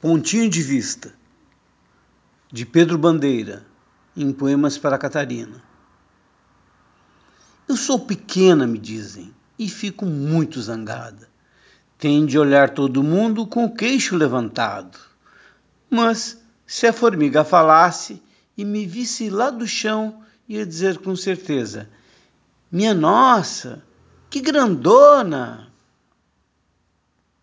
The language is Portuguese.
Pontinho de Vista, de Pedro Bandeira, em Poemas para Catarina. Eu sou pequena, me dizem, e fico muito zangada. Tem de olhar todo mundo com o queixo levantado. Mas, se a formiga falasse e me visse lá do chão, ia dizer com certeza: Minha nossa, que grandona!